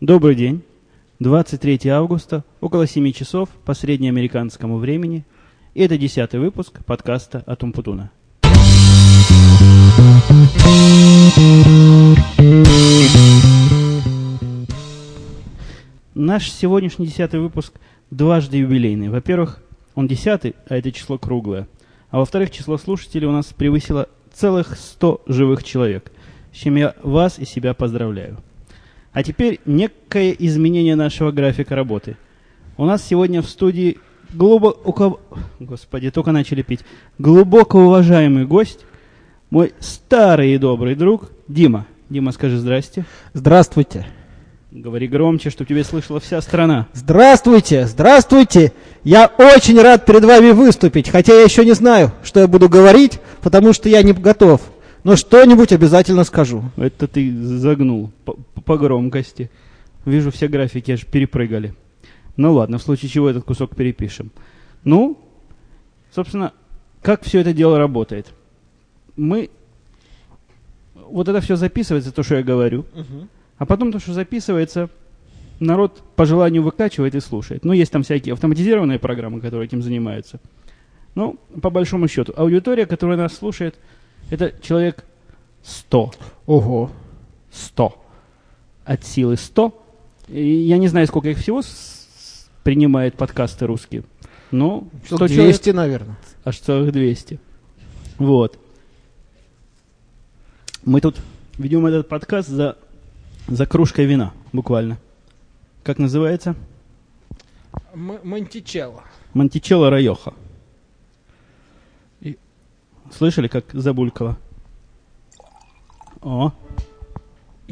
Добрый день. 23 августа, около 7 часов по среднеамериканскому времени. И это десятый выпуск подкаста от Умпутуна. Наш сегодняшний десятый выпуск дважды юбилейный. Во-первых, он десятый, а это число круглое. А во-вторых, число слушателей у нас превысило целых 100 живых человек, с чем я вас и себя поздравляю. А теперь некое изменение нашего графика работы. У нас сегодня в студии глубоко... Господи, только начали пить. Глубоко уважаемый гость, мой старый и добрый друг Дима. Дима, скажи здрасте. Здравствуйте. Говори громче, чтобы тебя слышала вся страна. Здравствуйте, здравствуйте. Я очень рад перед вами выступить, хотя я еще не знаю, что я буду говорить, потому что я не готов. Но что-нибудь обязательно скажу. Это ты загнул по, громкости. Вижу, все графики аж перепрыгали. Ну ладно, в случае чего этот кусок перепишем. Ну, собственно, как все это дело работает? Мы... Вот это все записывается, то, что я говорю. Угу. А потом то, что записывается, народ по желанию выкачивает и слушает. Ну, есть там всякие автоматизированные программы, которые этим занимаются. Ну, по большому счету, аудитория, которая нас слушает, это человек 100. Ого. 100. От силы 100. И я не знаю, сколько их всего принимает подкасты русские. Ну, 100 Штук человек, 200, наверное. аж целых 200. Вот. Мы тут ведем этот подкаст за, за кружкой вина, буквально. Как называется? Монтичелло. Монтичелло Райоха. И- Слышали, как забулькало? О,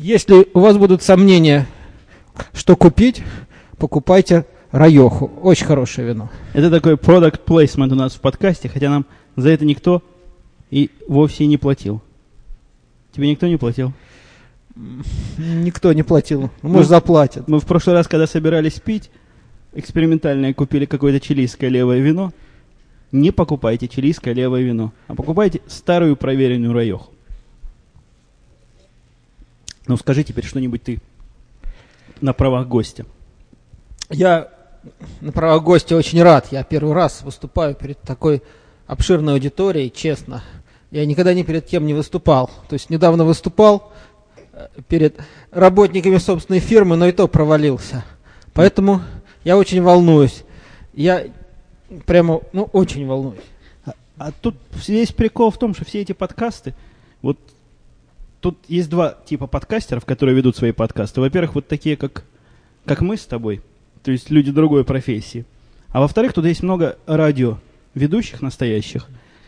Если у вас будут сомнения, что купить, покупайте Райоху. Очень хорошее вино. это такой product placement у нас в подкасте, хотя нам за это никто и вовсе не платил. Тебе никто не платил? Никто не платил. Ну, Может, заплатят. Мы в прошлый раз, когда собирались пить, экспериментальное купили какое-то чилийское левое вино. Не покупайте чилийское левое вино, а покупайте старую проверенную райоху. Ну, скажи теперь что-нибудь ты на правах гостя. Я на правах гостя очень рад. Я первый раз выступаю перед такой обширной аудиторией, честно. Я никогда ни перед кем не выступал. То есть недавно выступал э, перед работниками собственной фирмы, но и то провалился. Поэтому я очень волнуюсь. Я прямо, ну, очень волнуюсь. А, а тут весь прикол в том, что все эти подкасты, вот тут есть два типа подкастеров, которые ведут свои подкасты. Во-первых, вот такие, как, как мы с тобой, то есть люди другой профессии. А во-вторых, тут есть много радио ведущих настоящих,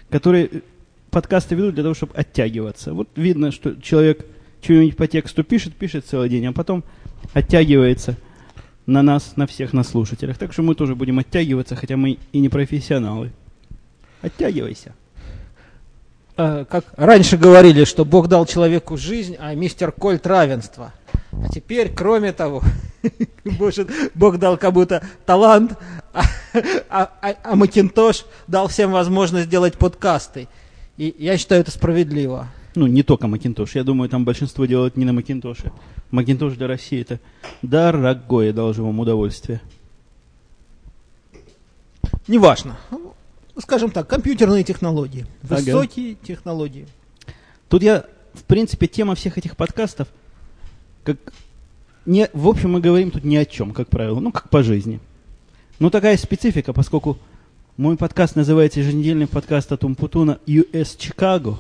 которые подкасты ведут для того, чтобы оттягиваться. Вот видно, что человек что-нибудь по тексту пишет, пишет целый день, а потом оттягивается на нас, на всех, на слушателях. Так что мы тоже будем оттягиваться, хотя мы и не профессионалы. Оттягивайся. Э, как раньше говорили, что Бог дал человеку жизнь, а мистер Кольт равенство. А теперь, кроме того, может, Бог дал кому-то талант, а, а- а- а Макинтош дал всем возможность делать подкасты. И я считаю это справедливо. Ну, не только Макинтош. Я думаю, там большинство делают не на Макинтоше. Макинтош для России это дорогое, должно вам удовольствие. Неважно. Скажем так, компьютерные технологии. Ага. Высокие технологии. Тут я, в принципе, тема всех этих подкастов, как не, в общем, мы говорим тут ни о чем, как правило, ну, как по жизни. Но такая специфика, поскольку мой подкаст называется еженедельный подкаст от Умпутуна US Chicago.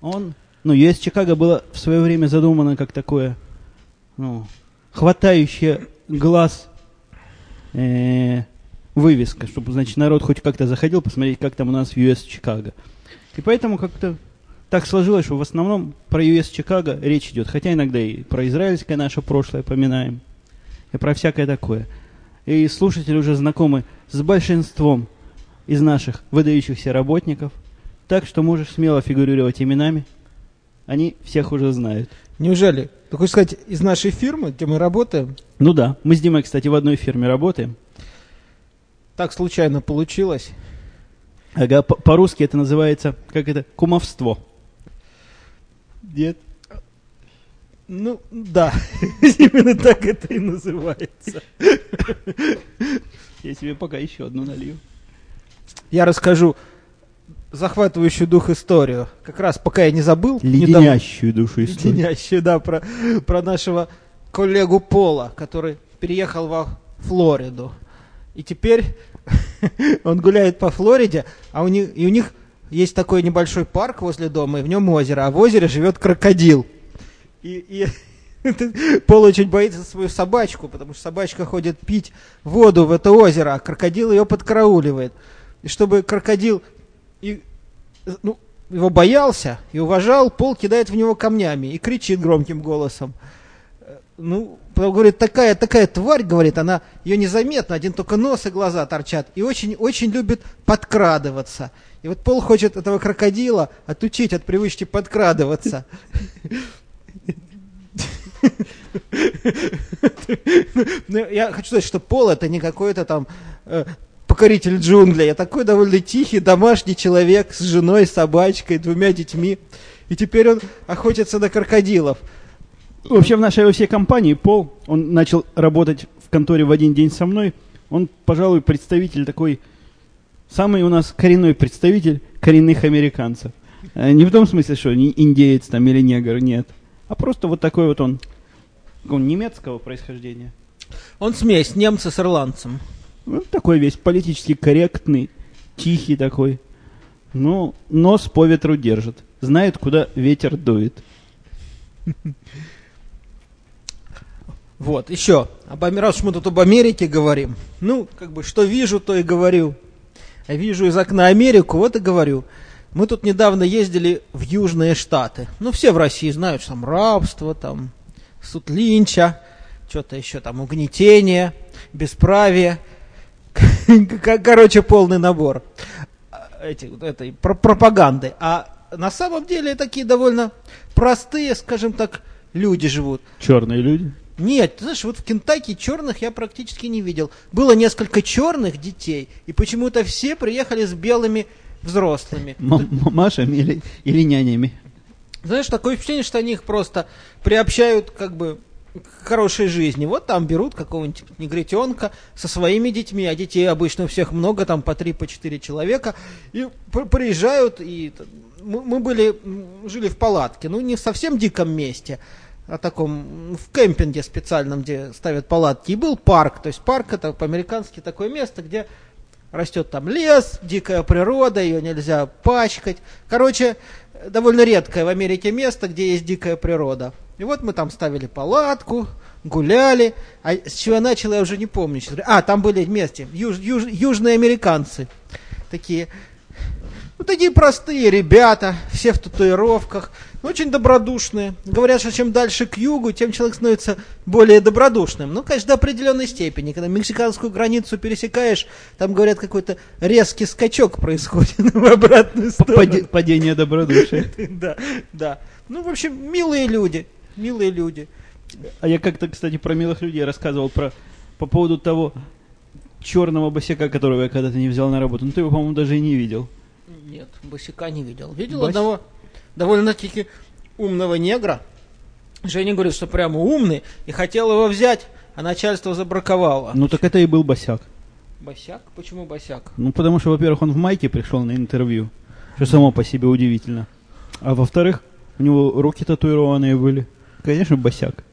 Он, ну, US Chicago было в свое время задумано как такое, ну, хватающее глаз э, вывеска, чтобы, значит, народ хоть как-то заходил посмотреть, как там у нас в US Чикаго. И поэтому как-то так сложилось, что в основном про US Чикаго речь идет, хотя иногда и про израильское наше прошлое поминаем, и про всякое такое. И слушатели уже знакомы с большинством из наших выдающихся работников, так что можешь смело фигурировать именами, они всех уже знают. Неужели? Ты хочешь сказать, из нашей фирмы, где мы работаем, Ну да, мы с Димой, кстати, в одной фирме работаем. Так случайно получилось? Ага, по- по-русски это называется, как это, кумовство. Нет? Ну, да, именно так это и называется. Я себе пока еще одну налью. Я расскажу захватывающую дух историю. Как раз пока я не забыл. недавно- Леденящую душу историю. Леденящую, да, про, про нашего коллегу Пола, который переехал во Флориду. И теперь он гуляет по Флориде, а у них, и у них есть такой небольшой парк возле дома, и в нем озеро, а в озере живет крокодил. И, и Пол очень боится свою собачку, потому что собачка ходит пить воду в это озеро, а крокодил ее подкарауливает. И чтобы крокодил и, ну, его боялся и уважал, Пол кидает в него камнями и кричит громким голосом. Э, Ну, говорит, такая, такая тварь, говорит, она, ее незаметно, один только нос и глаза торчат, и очень, очень любит подкрадываться. И вот Пол хочет этого крокодила отучить от привычки подкрадываться. Ну, Я хочу сказать, что Пол это не какой-то там э, покоритель джунглей, а такой довольно тихий домашний человек с женой, собачкой, двумя детьми. И теперь он охотится на крокодилов. Вообще в нашей во всей компании Пол, он начал работать в конторе в один день со мной. Он, пожалуй, представитель такой, самый у нас коренной представитель коренных американцев. Э, Не в том смысле, что не индеец там или негр, нет. А просто вот такой вот он, он немецкого происхождения. Он смесь немца с ирландцем. Ну, такой весь политически корректный, тихий такой. Ну, нос по ветру держит. Знает, куда ветер дует. Вот, еще, об, раз мы тут об Америке говорим, ну, как бы, что вижу, то и говорю. А вижу из окна Америку, вот и говорю. Мы тут недавно ездили в Южные Штаты. Ну, все в России знают, что там рабство, там суд Линча, что-то еще там угнетение, бесправие. Короче, полный набор а, эти, этой про- пропаганды. А на самом деле такие довольно простые, скажем так, люди живут. Черные люди. Нет, ты знаешь, вот в Кентаки черных я практически не видел. Было несколько черных детей, и почему-то все приехали с белыми взрослыми. М- м- Машами или, или нянями. Знаешь, такое впечатление, что они их просто приобщают как бы к хорошей жизни. Вот там берут какого-нибудь негритенка со своими детьми, а детей обычно у всех много, там по три, по четыре человека, и при- приезжают, и мы, были, жили в палатке, ну не в совсем диком месте, а таком, в кемпинге специальном, где ставят палатки, и был парк, то есть парк это по-американски такое место, где растет там лес, дикая природа, ее нельзя пачкать. Короче, довольно редкое в Америке место, где есть дикая природа. И вот мы там ставили палатку, гуляли. А с чего я начал, я уже не помню. А, там были вместе юж- юж- южные американцы. Такие, ну, такие простые ребята, все в татуировках, очень добродушные. Говорят, что чем дальше к югу, тем человек становится более добродушным. Ну, конечно, до определенной степени. Когда мексиканскую границу пересекаешь, там, говорят, какой-то резкий скачок происходит в обратную сторону. Паде- Падение добродушия. Да, да. Ну, в общем, милые люди. Милые люди. А я как-то, кстати, про милых людей рассказывал про, по поводу того черного босяка, которого я когда-то не взял на работу. Ну, ты его, по-моему, даже и не видел. Нет, босика не видел. Видел Бось- одного довольно-таки умного негра. Женя говорит, что прямо умный, и хотел его взять, а начальство забраковало. Ну, так это и был босяк. Босяк? Почему босяк? Ну, потому что, во-первых, он в майке пришел на интервью, что само по себе удивительно. А во-вторых, у него руки татуированные были. Конечно, босяк.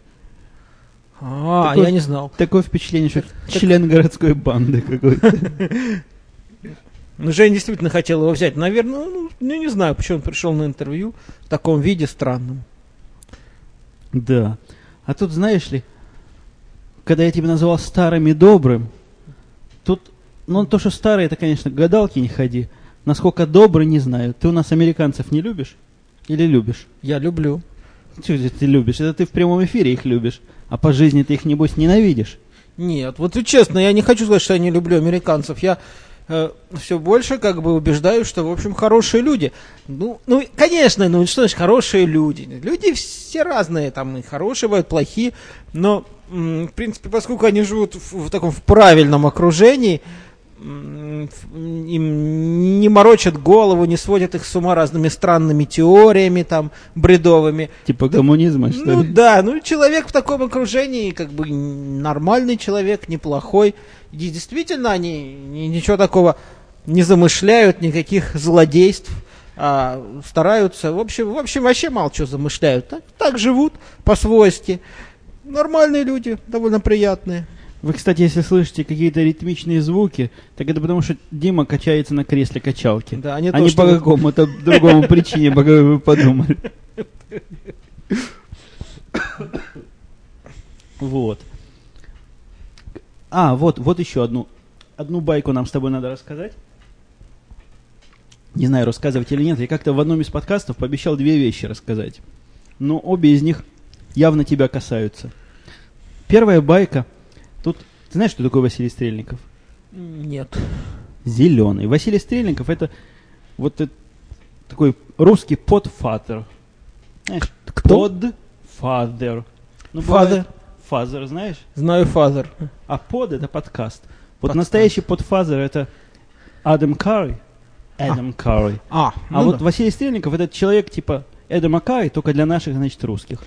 А, Такой- я не знал. Такое впечатление, что член городской банды какой-то. Ну, Женя действительно хотел его взять. Наверное, ну, ну, не знаю, почему он пришел на интервью в таком виде странном. Да. А тут, знаешь ли, когда я тебя называл старым и добрым, тут, ну, то, что старый, это, конечно, к гадалке не ходи. Насколько добрый, не знаю. Ты у нас американцев не любишь? Или любишь? Я люблю. Чего же ты любишь? Это ты в прямом эфире их любишь. А по жизни ты их, небось, ненавидишь. Нет, вот честно, я не хочу сказать, что я не люблю американцев. Я все больше как бы убеждаюсь, что, в общем, хорошие люди. Ну, ну, конечно, ну что значит хорошие люди? Люди все разные, там и хорошие бывают, плохие, но, в принципе, поскольку они живут в, в таком в правильном окружении, им не морочат голову, не сводят их с ума разными странными теориями там бредовыми. Типа коммунизма, что Ну ли? да, ну человек в таком окружении, как бы нормальный человек, неплохой. И действительно, они ни- ничего такого не замышляют, никаких злодейств, а стараются, в общем, в общем, вообще мало чего замышляют. Так, так живут по-свойски. Нормальные люди, довольно приятные. Вы, кстати, если слышите какие-то ритмичные звуки, так это потому, что Дима качается на кресле качалки. Да, а не а то, не что по какому-то другому причине, по какой вы подумали. Вот. А, вот, вот еще одну, одну байку нам с тобой надо рассказать. Не знаю, рассказывать или нет. Я как-то в одном из подкастов пообещал две вещи рассказать. Но обе из них явно тебя касаются. Первая байка. Ты знаешь, что такое Василий Стрельников? Нет. Зеленый. Василий Стрельников это вот э- такой русский подфатер. Знаешь, Кто? Подфатер. Ну, бывает father, знаешь? Знаю father. А под это подкаст. Вот Подкаст. настоящий podfather это Адам Карри. Адам Карри. А, А ну вот да. Василий Стрельников это человек типа Эдама Карри, только для наших, значит, русских.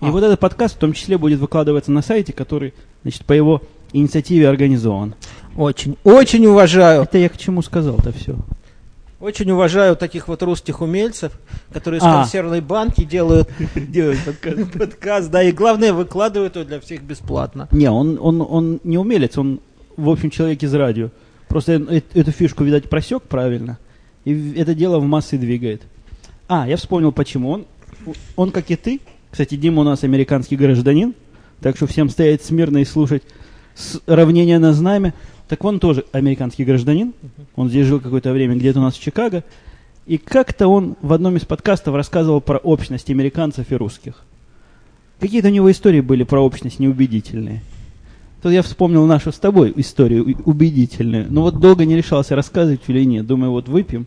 И А. вот этот подкаст в том числе будет выкладываться на сайте, который, значит, по его инициативе организован. очень, очень уважаю. Это я к чему сказал-то все. Очень уважаю таких вот русских умельцев, которые из А. консервной банки делают, делают подкаст, да, и главное, выкладывают его для всех бесплатно. Не, он, он, он не умелец, он, в общем, человек из радио. Просто э- эту фишку, видать, просек правильно. И это дело в массы двигает. А, я вспомнил, почему. Он, он, как и ты, кстати, Дима у нас американский гражданин, так что всем стоять смирно и слушать с равнения на знамя. Так он тоже американский гражданин. Он здесь жил какое-то время где-то у нас в Чикаго. И как-то он в одном из подкастов рассказывал про общность американцев и русских. Какие-то у него истории были про общность неубедительные. Тут я вспомнил нашу с тобой историю убедительную. Но вот долго не решался рассказывать или нет. Думаю, вот выпьем,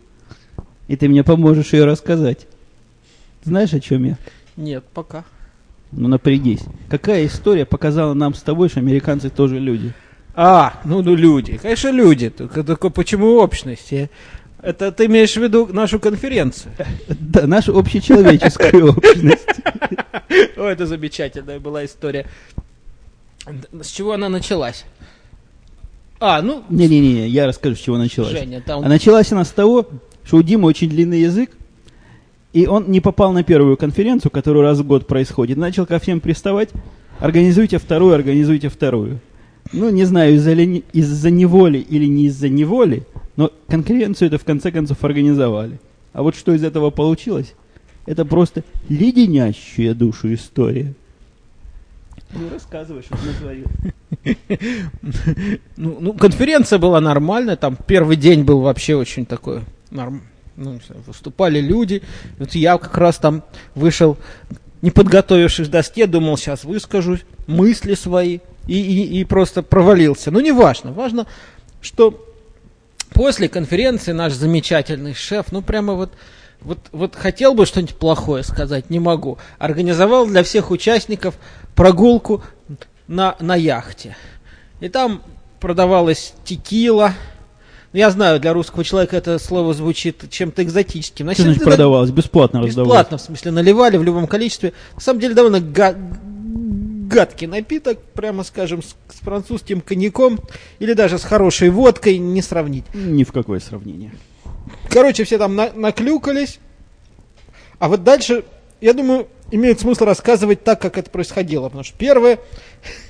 и ты мне поможешь ее рассказать. Знаешь, о чем я? Нет, пока. Ну, напрягись. Какая история показала нам с тобой, что американцы тоже люди? А, ну, ну люди, конечно, люди. Только, только почему общность? Это ты имеешь в виду нашу конференцию? Да, нашу общечеловеческую общность. О, это замечательная была история. С чего она началась? А, ну, Не-не-не, я расскажу, с чего началась. Женя, там... А началась она с того, что у Димы очень длинный язык, и он не попал на первую конференцию, которая раз в год происходит. Начал ко всем приставать, организуйте вторую, организуйте вторую. Ну, не знаю, из-за, ли- из-за неволи или не из-за неволи, но конференцию это в конце концов организовали. А вот что из этого получилось, это просто леденящая душу история. Ну, рассказывай, что ты натворил. Ну, ну, конференция была нормальная, там первый день был вообще очень такой норм... ну, выступали люди. Вот я как раз там вышел, не подготовившись к доске, думал, сейчас выскажу мысли свои и, и, и просто провалился. Ну, не важно. Важно, что после конференции наш замечательный шеф, ну, прямо вот вот, вот хотел бы что-нибудь плохое сказать, не могу. Организовал для всех участников прогулку на, на яхте. И там продавалась текила. Ну, Я знаю, для русского человека это слово звучит чем-то экзотическим. Что значит продавалось? Бесплатно раздавалось? Бесплатно, в смысле, наливали в любом количестве. На самом деле, довольно га- гадкий напиток, прямо скажем, с, с французским коньяком или даже с хорошей водкой не сравнить. Ни в какое сравнение. Короче, все там на- наклюкались. А вот дальше, я думаю, имеет смысл рассказывать так, как это происходило. Потому что первое,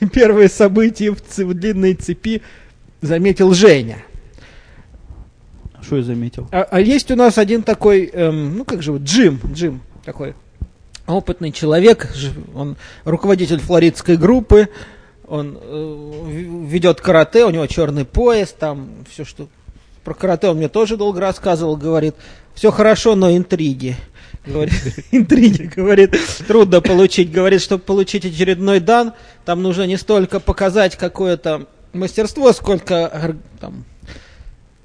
первое событие в, ц- в длинной цепи заметил Женя. Что я заметил? А, а есть у нас один такой, эм, ну как же, вот, Джим, Джим такой опытный человек, он руководитель флоридской группы, он э, ведет карате, у него черный пояс, там все что про карате он мне тоже долго рассказывал, говорит, все хорошо, но интриги. Говорит, интриги, говорит, трудно получить. Говорит, чтобы получить очередной дан, там нужно не столько показать какое-то мастерство, сколько там,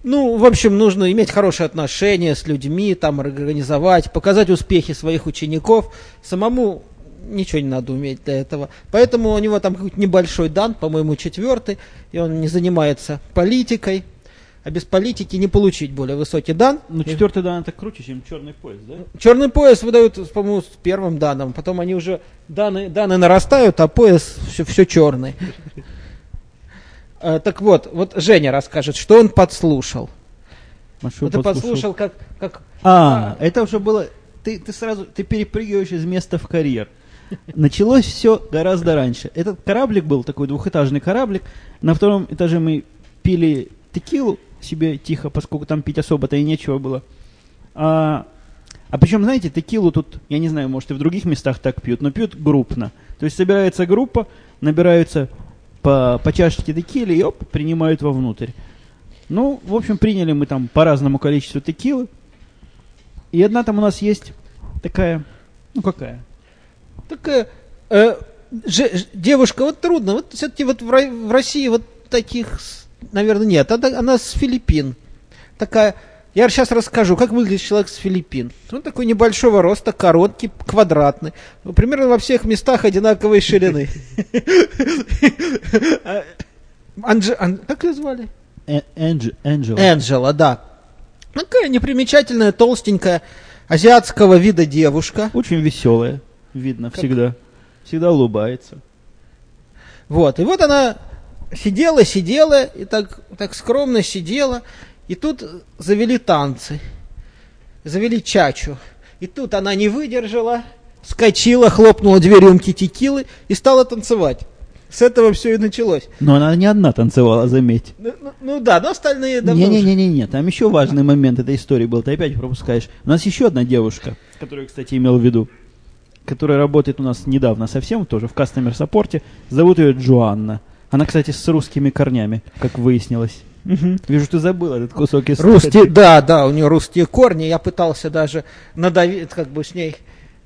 ну, в общем, нужно иметь хорошие отношения с людьми, там организовать, показать успехи своих учеников. Самому ничего не надо уметь для этого. Поэтому у него там какой-то небольшой дан, по-моему, четвертый, и он не занимается политикой. а без политики не получить более высокий дан. Ну, четвертый дан это круче, чем черный пояс, да? Черный пояс выдают, по-моему, с первым данным. Потом они уже даны, даны нарастают, а пояс все, все черный. А, так вот, вот Женя расскажет, что он подслушал. А что Вот ты подслушал? как, как А, это уже было... Ты, ты сразу, ты перепрыгиваешь из места в карьер. Началось все гораздо раньше. Этот кораблик был такой двухэтажный кораблик. На втором этаже мы пили текилу себе тихо, поскольку там пить особо-то и нечего было. А, а причем, знаете, текилу тут, я не знаю, может и в других местах так пьют, но пьют группно. То есть собирается группа, набираются по, по чашечке текили и оп, принимают вовнутрь. Ну, в общем, приняли мы там по разному количеству текилы. И одна там у нас есть такая, ну какая? такая э, же- девушка, вот трудно, вот все-таки вот в, в России вот таких, наверное, нет. Она, она с Филиппин. Такая, я сейчас расскажу, как выглядит человек с Филиппин. Он такой небольшого роста, короткий, квадратный. Ну, Примерно во всех местах одинаковой ширины. Как ее звали? Э- Энджела. Энджела, да. Такая непримечательная, толстенькая, азиатского вида девушка. Очень веселая, видно, всегда. Всегда улыбается. Вот, и вот она сидела, сидела, и так, так скромно сидела, и тут завели танцы, завели чачу. И тут она не выдержала, скочила, хлопнула две рюмки текилы и стала танцевать. С этого все и началось. Но она не одна танцевала, заметь. Ну, ну- ну да, но остальные давно уже- Не-не-не-не, там еще важный момент этой истории был, ты опять пропускаешь. У нас еще одна девушка, которую, кстати, имел в виду, которая работает у нас недавно совсем, тоже в кастомер саппорте. Зовут ее Джоанна. Она, кстати, с русскими корнями, как выяснилось. Вижу, ты забыл этот кусок истории. Русские, да, да, у нее русские корни. Я пытался даже надавить, как бы с ней,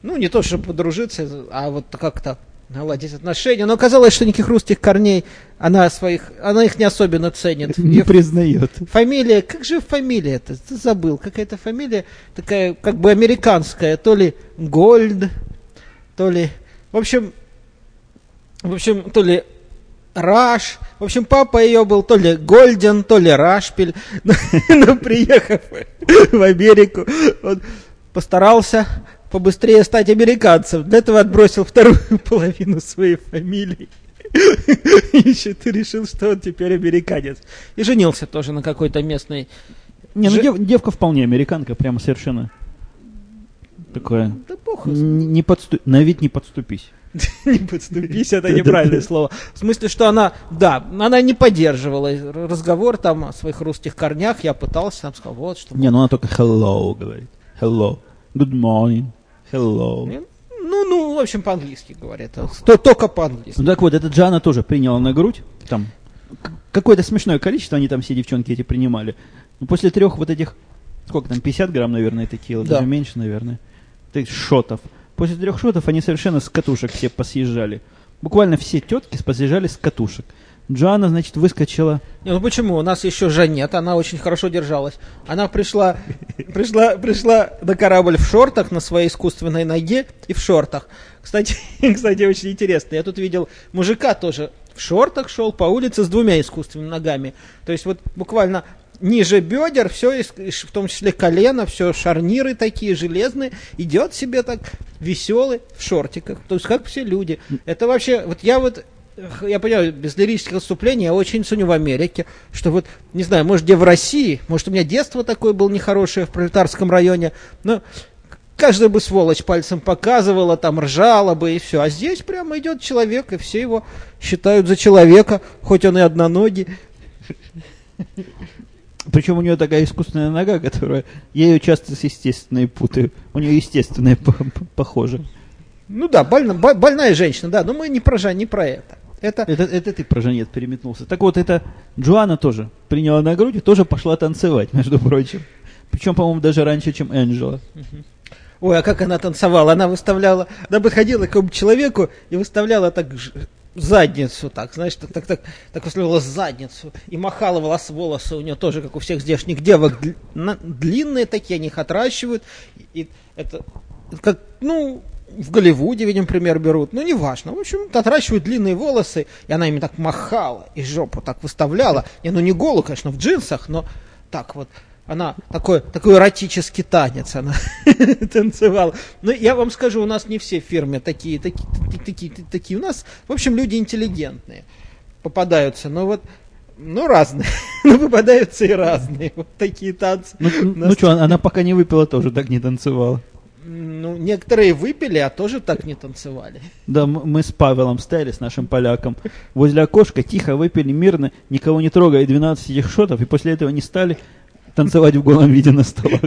ну, не то, чтобы подружиться, а вот как-то наладить отношения. Но оказалось, что никаких русских корней она своих, она их не особенно ценит. Не Её признает. Фамилия, как же фамилия это? Ты забыл, какая-то фамилия такая, как бы американская, то ли Гольд, то ли, в общем, в общем, то ли Раш. В общем, папа ее был то ли Гольден, то ли Рашпиль. Но, но приехав в Америку, он постарался побыстрее стать американцем. Для этого отбросил вторую половину своей фамилии. И еще ты решил, что он теперь американец. И женился тоже на какой-то местной. Не, ну дев- девка вполне американка, прямо совершенно такое. Да похуй. Не подсту... На вид не подступись. Не подступись, это неправильное слово. В смысле, что она, да, она не поддерживала разговор там о своих русских корнях. Я пытался, там сказал, вот что. Не, ну она только hello говорит. Hello. Good morning. Hello. Ну, ну, в общем, по-английски говорят. То, только по-английски. Ну так вот, эта Джана тоже приняла на грудь. Там какое-то смешное количество они там все девчонки эти принимали. Но после трех вот этих, сколько там, 50 грамм, наверное, текила, Да. даже меньше, наверное, этих шотов. После трех шотов они совершенно с катушек все посъезжали. Буквально все тетки посъезжали с катушек. Джоанна, значит, выскочила. Не, ну почему? У нас еще Жанет, она очень хорошо держалась. Она пришла, пришла, пришла на корабль в шортах, на своей искусственной ноге и в шортах. Кстати, кстати, очень интересно. Я тут видел мужика тоже в шортах шел по улице с двумя искусственными ногами. То есть вот буквально ниже бедер, все, в том числе колено, все шарниры такие железные, идет себе так веселый в шортиках. То есть как все люди. Это вообще, вот я вот я понимаю, без лирических отступлений я очень ценю в Америке, что вот, не знаю, может, где в России, может, у меня детство такое было нехорошее в пролетарском районе, но каждая бы сволочь пальцем показывала, там ржала бы и все. А здесь прямо идет человек, и все его считают за человека, хоть он и одноногий. Причем у нее такая искусственная нога, которая... Я ее часто с естественной путаю. У нее естественная по- по- похоже. Ну да, больно- бо- больная женщина, да, но мы не про Жан, не про это. Это Это, это ты про Жанет переметнулся. Так вот, это Джоанна тоже приняла на грудь и тоже пошла танцевать, между прочим. Причем, по-моему, даже раньше, чем Энджела. Ой, а как она танцевала? Она выставляла, она подходила к какому-то человеку и выставляла так задницу, так, знаешь, так, так, так, так задницу. И махала волос, волосы у нее тоже, как у всех здешних девок, длинные такие, они их отращивают, и это как, ну, в Голливуде, видим, пример берут, ну, неважно, в общем, отращивают длинные волосы, и она ими так махала, и жопу так выставляла, не, ну, не голую, конечно, в джинсах, но так вот. Она такой, такой эротический танец она танцевала. Но я вам скажу, у нас не все фирмы такие, такие, такие, такие. У нас, в общем, люди интеллигентные попадаются. Но вот ну, разные. ну, попадаются и разные. Вот такие танцы. Ну, ну что, она пока не выпила, тоже так не танцевала. Ну, некоторые выпили, а тоже так не танцевали. Да, мы с Павелом стояли, с нашим поляком, возле окошка, тихо выпили, мирно, никого не трогая, 12 этих шотов, и после этого не стали танцевать в голом виде на столах.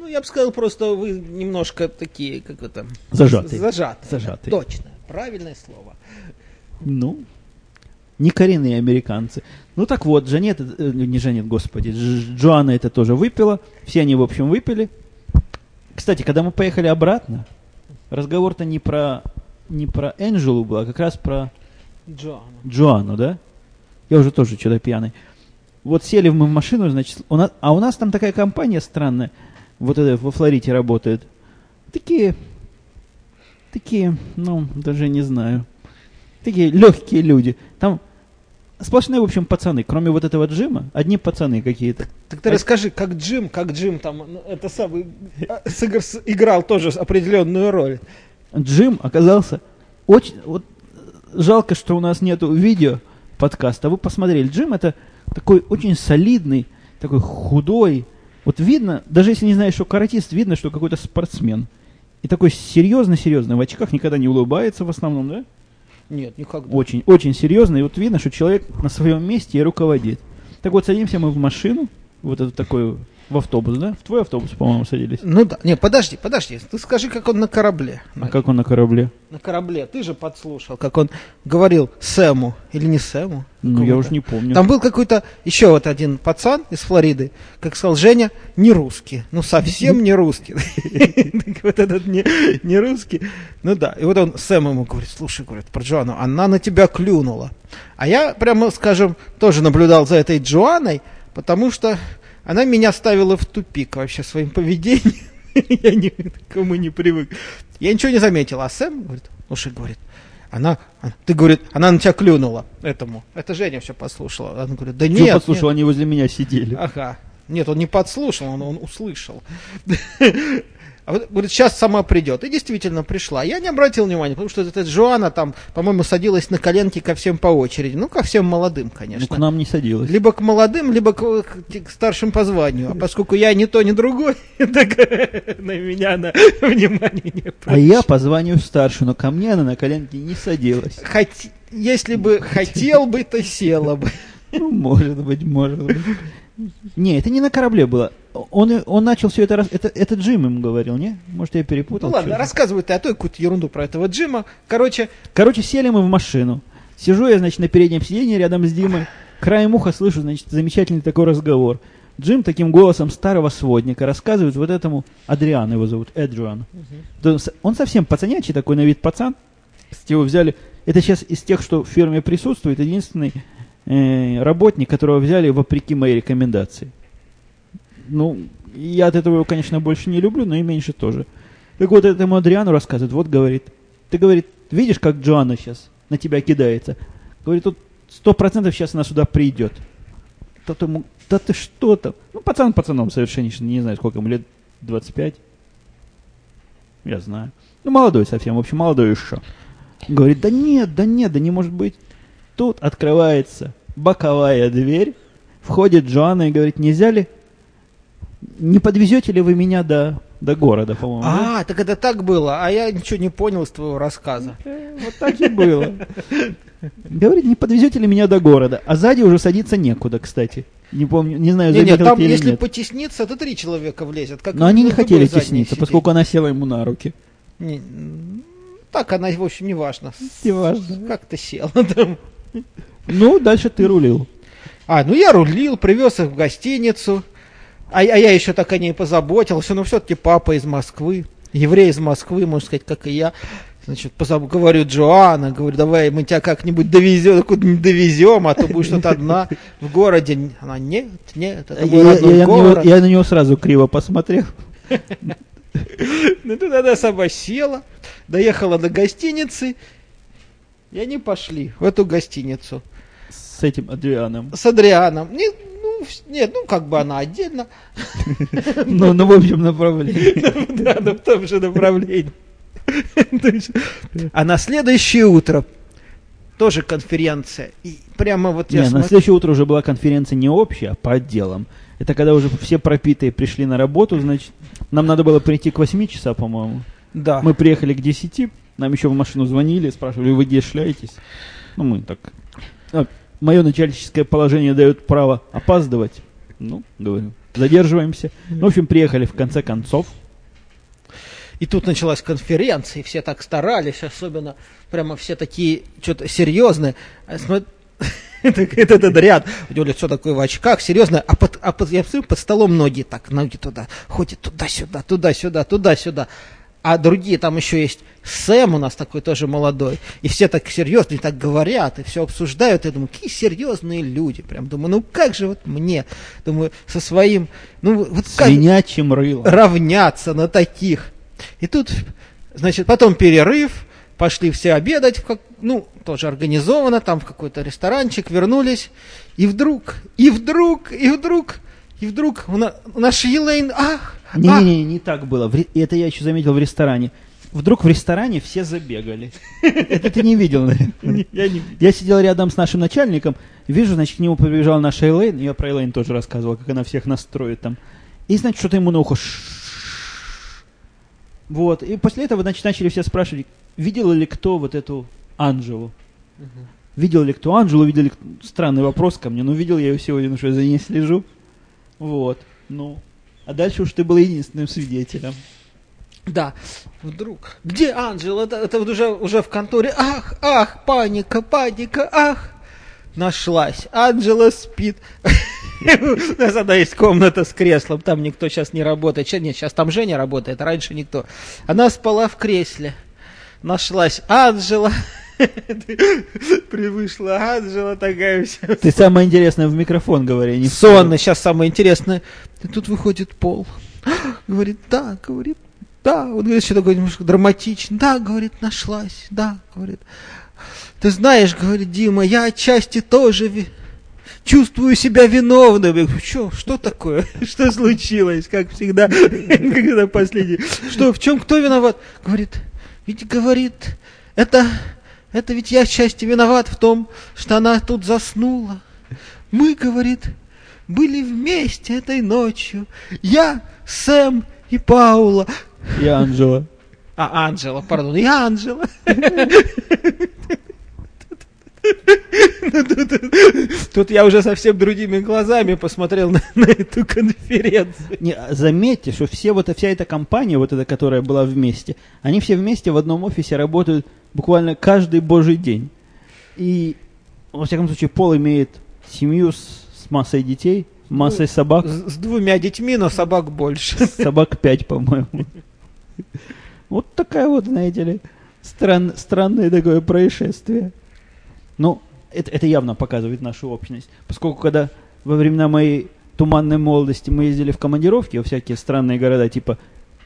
Ну, я бы сказал, просто вы немножко такие, как это... Зажатые. Зажатые. Зажатые. Точно, правильное слово. Ну, не коренные американцы. Ну так вот, Жанет, э, не Жанет, господи, Джоанна это тоже выпила. Все они, в общем, выпили. Кстати, когда мы поехали обратно, разговор-то не про, не про Энджелу был, а как раз про Джоанну. Джоанну, да? Я уже тоже что-то пьяный. Вот сели мы в машину, значит, у нас, а у нас там такая компания странная, вот это во Флориде работает. Такие, такие, ну, даже не знаю. Такие легкие люди. Там сплошные, в общем, пацаны. Кроме вот этого Джима, одни пацаны какие-то. Так ты а... расскажи, как Джим, как Джим там, ну, это самый, а, играл тоже определенную роль. Джим оказался очень, вот жалко, что у нас нету видео подкаста. Вы посмотрели, Джим это такой очень солидный, такой худой. Вот видно, даже если не знаешь, что каратист, видно, что какой-то спортсмен. И такой серьезно-серьезный, в очках никогда не улыбается в основном, да? Нет, никогда. Очень, очень серьезно. И вот видно, что человек на своем месте и руководит. Так вот, садимся мы в машину, вот эту такую в автобус, да? В твой автобус, по-моему, садились. Ну да. Не, подожди, подожди. Ты скажи, как он на корабле. А как он на корабле? На корабле. Ты же подслушал, как он говорил Сэму. Или не Сэму? Ну, я уже не помню. Там был какой-то еще вот один пацан из Флориды, как сказал Женя, не русский. Ну, совсем не русский. Вот этот не русский. Ну да. И вот он Сэм ему говорит, слушай, говорит, про Джоанну, она на тебя клюнула. А я, прямо скажем, тоже наблюдал за этой Джоанной, потому что она меня ставила в тупик вообще своим поведением. Я ни к кому не привык. Я ничего не заметил. А Сэм говорит, слушай, говорит, она, ты, говорит, она на тебя клюнула этому. Это Женя все послушала. Она говорит, да нет. Что послушал, они возле меня сидели. Ага. Нет, он не подслушал, он, он услышал. А вот, говорит, сейчас сама придет. И действительно пришла. Я не обратил внимания, потому что эта Джоанна там, по-моему, садилась на коленки ко всем по очереди. Ну, ко всем молодым, конечно. Ну, к нам не садилась. Либо к молодым, либо к, к, к старшим по званию. А поскольку я ни то, ни другой, так на меня она внимания не А я по званию старше, но ко мне она на коленки не садилась. Хоть, если бы хотел бы, то села бы. Ну, может быть, может быть. Не, это не на корабле было. Он, он начал все это, это... Это Джим ему говорил, не? Может, я перепутал? Ну ладно, рассказывай ты, а то какую-то ерунду про этого Джима. Короче... Короче, сели мы в машину. Сижу я, значит, на переднем сиденье рядом с Димой. Краем уха слышу, значит, замечательный такой разговор. Джим таким голосом старого сводника рассказывает вот этому, Адриан его зовут, Эдриан. Угу. Он совсем пацанячий такой на вид пацан. Его взяли, это сейчас из тех, что в фирме присутствует, единственный э, работник, которого взяли вопреки моей рекомендации. Ну, я от этого его, конечно, больше не люблю, но и меньше тоже. Так вот, этому Адриану рассказывает, вот, говорит, ты, говорит, видишь, как Джоанна сейчас на тебя кидается? Говорит, тут сто процентов сейчас она сюда придет. Тот ему, да ты что то Ну, пацан пацаном совершенно, не знаю, сколько ему лет, 25? Я знаю. Ну, молодой совсем, в общем, молодой еще. Говорит, да нет, да нет, да не может быть. Тут открывается боковая дверь, входит Джоанна и говорит, нельзя ли, не подвезете ли вы меня до, до города, по-моему? А, да? так это так было, а я ничего не понял из твоего рассказа. Э, вот так и было. Говорит, не подвезете ли меня до города? А сзади уже садиться некуда, кстати. Не помню, не знаю, не, нет, там, или если нет. потесниться, то три человека влезет. Как Но они не хотели тесниться, поскольку она села ему на руки. Не, так она, в общем, не важно. Не важно. Как ты сел там. Ну, дальше ты рулил. А, ну я рулил, привез их в гостиницу. А, а я еще так о ней позаботился. Ну, все-таки папа из Москвы. Еврей из Москвы, можно сказать, как и я. Значит, позаб... говорю Джоанна, говорю, давай мы тебя как-нибудь довезем, куда-нибудь довезем, а то будешь тут одна в городе. Она, нет, нет, это мой я, я, город. Я, я на него сразу криво посмотрел. Ну, она сама села, доехала до гостиницы, и они пошли в эту гостиницу. С этим Адрианом. С Адрианом. Не, ну, нет, ну, как бы она отдельно. Ну, ну, в общем, направлении. Да, но в том же направлении. А на следующее утро тоже конференция. И прямо вот я Не, на следующее утро уже была конференция не общая, а по отделам. Это когда уже все пропитые пришли на работу, значит, нам надо было прийти к 8 часа, по-моему. Да. Мы приехали к 10, нам еще в машину звонили, спрашивали, вы где шляетесь? Ну, мы так... мое начальническое положение дает право опаздывать. Ну, говорю, задерживаемся. Ну, в общем, приехали в конце концов. И тут началась конференция, и все так старались, особенно прямо все такие что-то серьезные. А смо- Это это этот ряд, у него лицо такое в очках, серьезное, а, под, а под- я смотрю, под столом ноги так, ноги туда, ходят туда-сюда, туда-сюда, туда-сюда. А другие, там еще есть Сэм у нас такой тоже молодой, и все так серьезно, и так говорят, и все обсуждают, я думаю, какие серьезные люди, прям думаю, ну как же вот мне, думаю, со своим, ну вот как, Свинячим рылом. равняться на таких. И тут, значит, потом перерыв, пошли все обедать, как, ну, тоже организованно, там в какой-то ресторанчик, вернулись, и вдруг, и вдруг, и вдруг, и вдруг у, на, у Елейн, ах, ах, Не-не-не, не так было. В Это я еще заметил в ресторане. Вдруг в ресторане все забегали. Это ты не видел, наверное. я не... Я сидел рядом с нашим начальником, вижу, значит, к нему побежала наша Эйлейн, я про Эйлейн тоже рассказывал, как она всех настроит там. И, значит, что-то ему на ухо. Вот, и после этого, значит, начали все спрашивать, видел ли кто вот эту Анжелу? Видел ли кто Анжелу, видел ли кто... Странный вопрос ко мне, но видел я ее сегодня, ну что я за ней слежу. Вот, ну. А дальше уж ты был единственным свидетелем. Да, вдруг, где Анжела, это, это уже, уже в конторе, ах, ах, паника, паника, ах, нашлась, Анжела спит. У нас одна есть комната с креслом, там никто сейчас не работает. Нет, сейчас там Женя работает, а раньше никто. Она спала в кресле. Нашлась Анжела. Привышла Анжела такая вся. Ты самое интересное в микрофон говори, а не Сонно, сейчас самое интересное. И тут выходит Пол. Говорит, да, говорит, да. Он говорит, что такое немножко драматично. Да, говорит, нашлась, да, говорит. Ты знаешь, говорит Дима, я отчасти тоже ви- чувствую себя виновным. Я говорю, что, что такое? Что случилось? Как всегда, когда последний. Что, в чем, кто виноват? Говорит, ведь, говорит, это, это ведь я отчасти виноват в том, что она тут заснула. Мы, говорит, были вместе этой ночью. Я, Сэм и Паула. И Анжела. А, Анжела, пардон, и Анжела. Тут я уже совсем другими глазами посмотрел на, на эту конференцию. Не, заметьте, что все вот вся эта компания, вот эта, которая была вместе, они все вместе в одном офисе работают буквально каждый божий день. И, во всяком случае, Пол имеет семью с, с массой детей, массой собак. С, с двумя детьми, но собак больше. Собак пять, по-моему. Вот такая вот, знаете ли, стран- странное такое происшествие. Ну, это, это явно показывает нашу общность. Поскольку, когда во времена моей туманной молодости мы ездили в командировки во всякие странные города, типа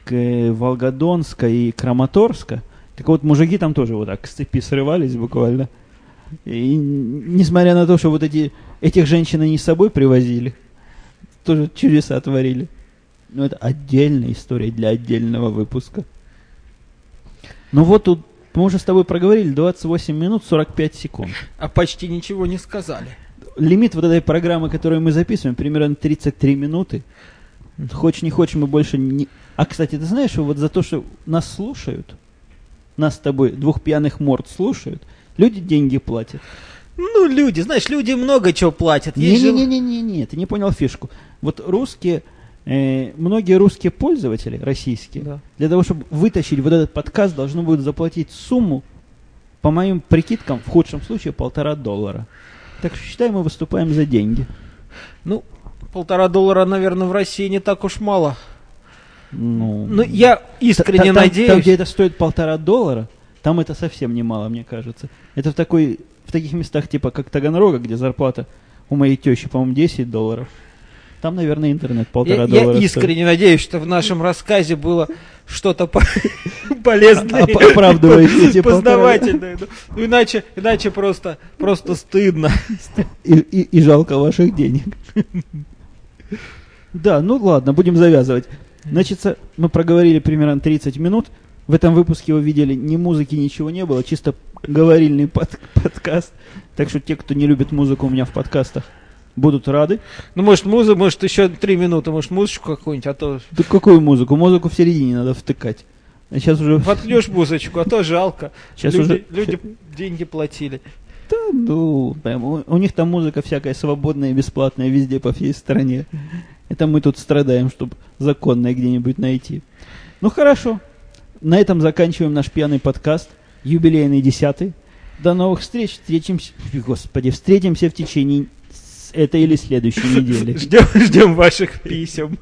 Волгодонска и Краматорска, так вот мужики там тоже вот так с цепи срывались буквально. И несмотря на то, что вот эти, этих женщин они с собой привозили, тоже чудеса творили. Но это отдельная история для отдельного выпуска. Ну вот тут, мы уже с тобой проговорили, 28 минут 45 секунд. А почти ничего не сказали. Лимит вот этой программы, которую мы записываем, примерно 33 минуты. Хочешь не хочешь, мы больше не... А, кстати, ты знаешь, вот за то, что нас слушают, нас с тобой, двух пьяных морд слушают, люди деньги платят. Ну, люди, знаешь, люди много чего платят. Не-не-не-не-не, ты не понял фишку. Вот русские, э, многие русские пользователи, российские, Да. для того, чтобы вытащить вот этот подкаст, должны будут заплатить сумму, по моим прикидкам, в худшем случае, полтора доллара. Так что считай, мы выступаем за деньги. Ну, полтора доллара, наверное, в России не так уж мало. Ну, Ну, я та- искренне та- там- надеюсь. Там, где это стоит полтора доллара, там это совсем немало, мне кажется. Это в, такой, в таких местах, типа как Таганрога, где зарплата у моей тещи, по-моему, 10 долларов. Там, наверное, интернет полтора Я, доллара я стоит. искренне надеюсь, что в нашем рассказе было что-то по- полезное, Оп- оправдываете эти полтора. познавательное. Ну, иначе, иначе просто, просто стыдно. И, и- и жалко ваших денег. Да, ну ладно, будем завязывать. Значит, мы проговорили примерно 30 минут. В этом выпуске вы видели, ни музыки, ничего не было, чисто говорильный под- подкаст. Так что те, кто не любит музыку у меня в подкастах, будут рады. Ну, может, музыку, может, еще три минуты, может, музычку какую-нибудь, а то Да какую музыку? Музыку в середине надо втыкать. А сейчас уже... воткнешь музычку, а то жалко. Сейчас люди, уже- люди деньги платили. Да, ну, там, у, у них там музыка всякая свободная, бесплатная, везде по всей стране. Это мы тут страдаем, чтобы законное где-нибудь найти. Ну хорошо. На этом заканчиваем наш пьяный подкаст. Юбилейный десятый. До новых встреч. Встретимся. Господи, встретимся в течение этой или следующей недели. Ждем, ждем ваших писем.